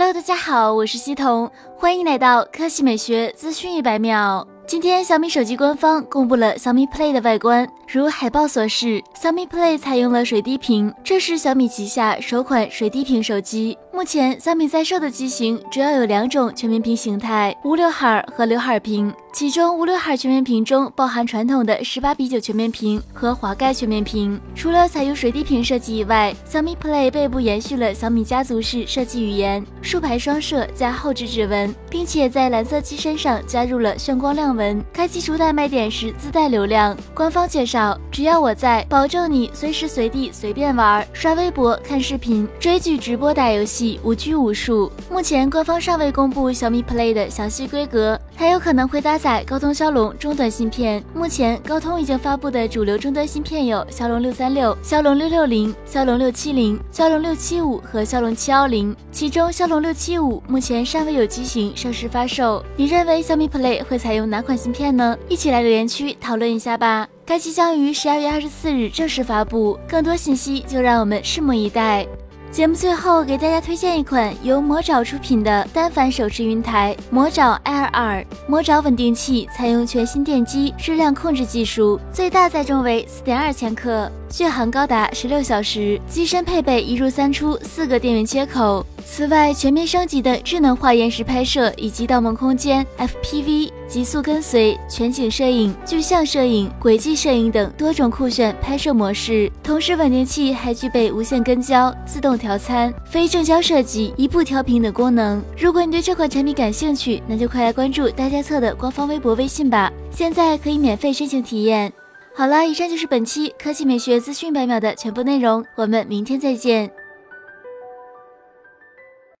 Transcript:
Hello，大家好，我是西彤，欢迎来到科技美学资讯一百秒。今天小米手机官方公布了小米 Play 的外观，如海报所示，小米 Play 采用了水滴屏，这是小米旗下首款水滴屏手机。目前小米在售的机型主要有两种全面屏形态：无刘海和刘海屏。其中无刘海全面屏中包含传统的十八比九全面屏和滑盖全面屏。除了采用水滴屏设计以外，小米 Play 背部延续了小米家族式设计语言，竖排双摄加后置指纹，并且在蓝色机身上加入了炫光亮纹。开机主打卖点是自带流量。官方介绍，只要我在，保证你随时随地随便玩，刷微博、看视频、追剧、直播、打游戏，无拘无束。目前官方尚未公布小米 Play 的详细规格，还有可能会搭。载高通骁龙终端芯片，目前高通已经发布的主流终端芯片有骁龙六三六、骁龙六六零、骁龙六七零、骁龙六七五和骁龙七幺零，其中骁龙六七五目前尚未有机型正式发售。你认为小米 Play 会采用哪款芯片呢？一起来留言区讨论一下吧。该机将于十二月二十四日正式发布，更多信息就让我们拭目以待。节目最后给大家推荐一款由魔爪出品的单反手持云台魔爪 Air 二。魔爪稳定器采用全新电机质量控制技术，最大载重为四点二千克，续航高达十六小时。机身配备一入三出四个电源接口。此外，全面升级的智能化延时拍摄以及盗梦空间 FPV、极速跟随、全景摄影、具象摄影、轨迹摄影等多种酷炫拍摄模式。同时，稳定器还具备无线跟焦、自动调参、非正焦设计、一步调频等功能。如果你对这款产品感兴趣，那就快来关注大家测的官方微博、微信吧，现在可以免费申请体验。好了，以上就是本期科技美学资讯百秒的全部内容，我们明天再见。